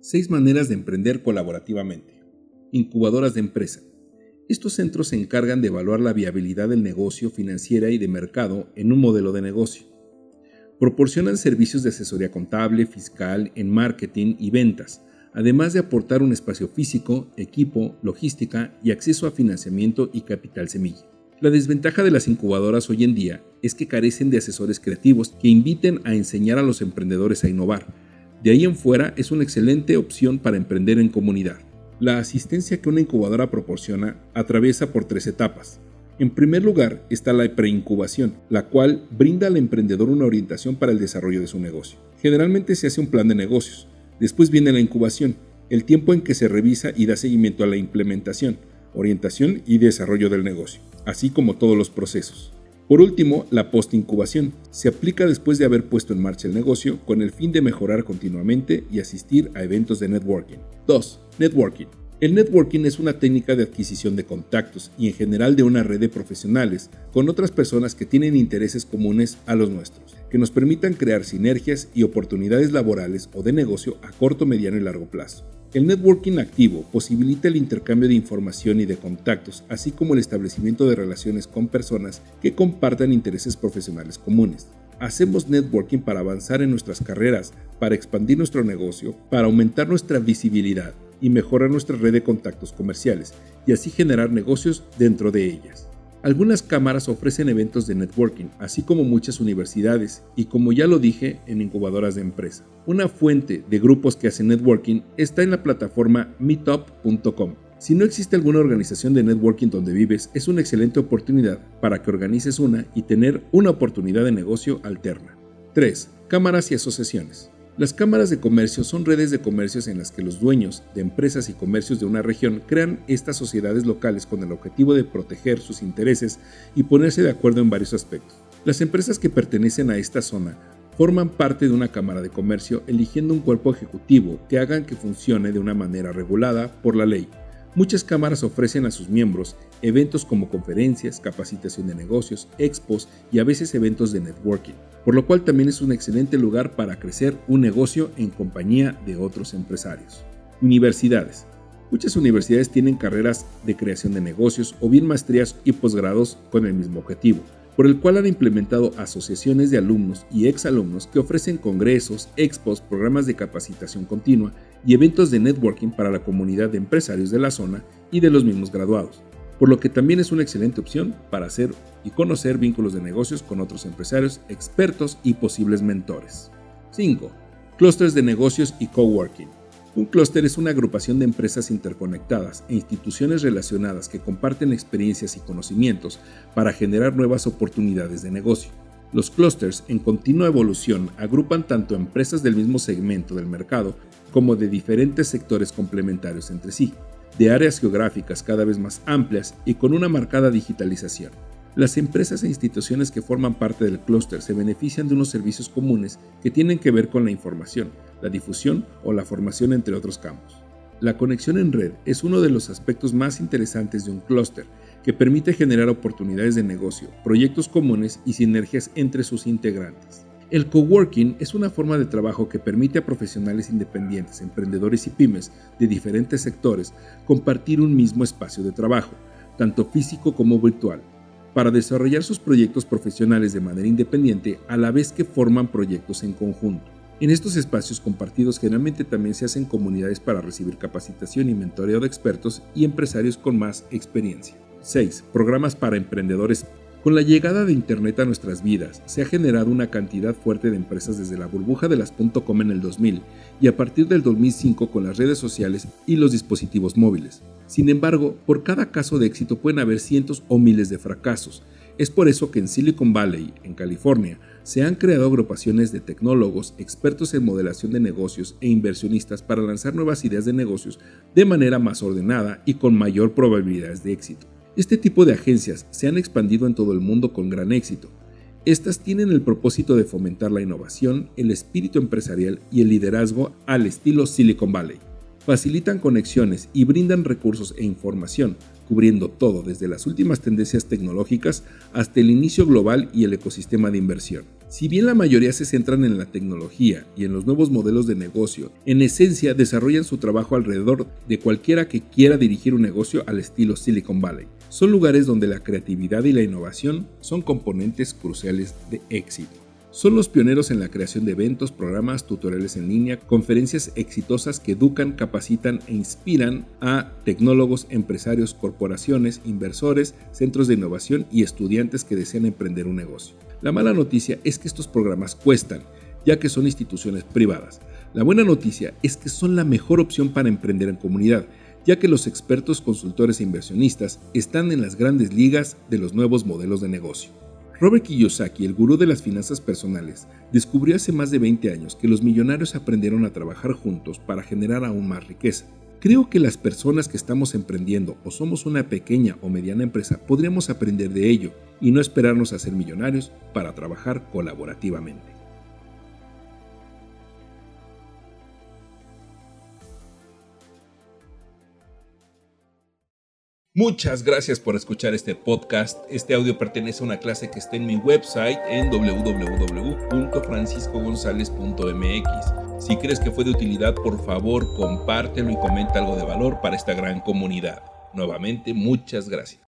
Seis maneras de emprender colaborativamente. Incubadoras de empresa. Estos centros se encargan de evaluar la viabilidad del negocio financiera y de mercado en un modelo de negocio. Proporcionan servicios de asesoría contable, fiscal, en marketing y ventas, además de aportar un espacio físico, equipo, logística y acceso a financiamiento y capital semilla. La desventaja de las incubadoras hoy en día es que carecen de asesores creativos que inviten a enseñar a los emprendedores a innovar. De ahí en fuera es una excelente opción para emprender en comunidad. La asistencia que una incubadora proporciona atraviesa por tres etapas. En primer lugar está la preincubación, la cual brinda al emprendedor una orientación para el desarrollo de su negocio. Generalmente se hace un plan de negocios. Después viene la incubación, el tiempo en que se revisa y da seguimiento a la implementación, orientación y desarrollo del negocio, así como todos los procesos. Por último, la post-incubación se aplica después de haber puesto en marcha el negocio con el fin de mejorar continuamente y asistir a eventos de networking. 2. Networking. El networking es una técnica de adquisición de contactos y en general de una red de profesionales con otras personas que tienen intereses comunes a los nuestros, que nos permitan crear sinergias y oportunidades laborales o de negocio a corto, mediano y largo plazo. El networking activo posibilita el intercambio de información y de contactos, así como el establecimiento de relaciones con personas que compartan intereses profesionales comunes. Hacemos networking para avanzar en nuestras carreras, para expandir nuestro negocio, para aumentar nuestra visibilidad y mejorar nuestra red de contactos comerciales y así generar negocios dentro de ellas. Algunas cámaras ofrecen eventos de networking, así como muchas universidades, y como ya lo dije, en incubadoras de empresa. Una fuente de grupos que hacen networking está en la plataforma meetup.com. Si no existe alguna organización de networking donde vives, es una excelente oportunidad para que organices una y tener una oportunidad de negocio alterna. 3. Cámaras y asociaciones. Las cámaras de comercio son redes de comercios en las que los dueños de empresas y comercios de una región crean estas sociedades locales con el objetivo de proteger sus intereses y ponerse de acuerdo en varios aspectos. Las empresas que pertenecen a esta zona forman parte de una cámara de comercio eligiendo un cuerpo ejecutivo que hagan que funcione de una manera regulada por la ley. Muchas cámaras ofrecen a sus miembros eventos como conferencias, capacitación de negocios, expos y a veces eventos de networking por lo cual también es un excelente lugar para crecer un negocio en compañía de otros empresarios. Universidades. Muchas universidades tienen carreras de creación de negocios o bien maestrías y posgrados con el mismo objetivo, por el cual han implementado asociaciones de alumnos y exalumnos que ofrecen congresos, expos, programas de capacitación continua y eventos de networking para la comunidad de empresarios de la zona y de los mismos graduados por lo que también es una excelente opción para hacer y conocer vínculos de negocios con otros empresarios, expertos y posibles mentores. 5. Clústeres de negocios y coworking. Un clúster es una agrupación de empresas interconectadas e instituciones relacionadas que comparten experiencias y conocimientos para generar nuevas oportunidades de negocio. Los clústeres en continua evolución agrupan tanto empresas del mismo segmento del mercado como de diferentes sectores complementarios entre sí, de áreas geográficas cada vez más amplias y con una marcada digitalización. Las empresas e instituciones que forman parte del clúster se benefician de unos servicios comunes que tienen que ver con la información, la difusión o la formación entre otros campos. La conexión en red es uno de los aspectos más interesantes de un clúster que permite generar oportunidades de negocio, proyectos comunes y sinergias entre sus integrantes. El coworking es una forma de trabajo que permite a profesionales independientes, emprendedores y pymes de diferentes sectores compartir un mismo espacio de trabajo, tanto físico como virtual, para desarrollar sus proyectos profesionales de manera independiente a la vez que forman proyectos en conjunto. En estos espacios compartidos generalmente también se hacen comunidades para recibir capacitación y mentoreo de expertos y empresarios con más experiencia. 6. Programas para emprendedores con la llegada de Internet a nuestras vidas, se ha generado una cantidad fuerte de empresas desde la burbuja de las .com en el 2000 y a partir del 2005 con las redes sociales y los dispositivos móviles. Sin embargo, por cada caso de éxito pueden haber cientos o miles de fracasos. Es por eso que en Silicon Valley, en California, se han creado agrupaciones de tecnólogos, expertos en modelación de negocios e inversionistas para lanzar nuevas ideas de negocios de manera más ordenada y con mayor probabilidades de éxito. Este tipo de agencias se han expandido en todo el mundo con gran éxito. Estas tienen el propósito de fomentar la innovación, el espíritu empresarial y el liderazgo al estilo Silicon Valley. Facilitan conexiones y brindan recursos e información, cubriendo todo desde las últimas tendencias tecnológicas hasta el inicio global y el ecosistema de inversión. Si bien la mayoría se centran en la tecnología y en los nuevos modelos de negocio, en esencia desarrollan su trabajo alrededor de cualquiera que quiera dirigir un negocio al estilo Silicon Valley. Son lugares donde la creatividad y la innovación son componentes cruciales de éxito. Son los pioneros en la creación de eventos, programas, tutoriales en línea, conferencias exitosas que educan, capacitan e inspiran a tecnólogos, empresarios, corporaciones, inversores, centros de innovación y estudiantes que desean emprender un negocio. La mala noticia es que estos programas cuestan, ya que son instituciones privadas. La buena noticia es que son la mejor opción para emprender en comunidad, ya que los expertos, consultores e inversionistas están en las grandes ligas de los nuevos modelos de negocio. Robert Kiyosaki, el gurú de las finanzas personales, descubrió hace más de 20 años que los millonarios aprendieron a trabajar juntos para generar aún más riqueza. Creo que las personas que estamos emprendiendo o somos una pequeña o mediana empresa podríamos aprender de ello y no esperarnos a ser millonarios para trabajar colaborativamente. Muchas gracias por escuchar este podcast. Este audio pertenece a una clase que está en mi website en www.franciscogonzalez.mx. Si crees que fue de utilidad, por favor, compártelo y comenta algo de valor para esta gran comunidad. Nuevamente, muchas gracias.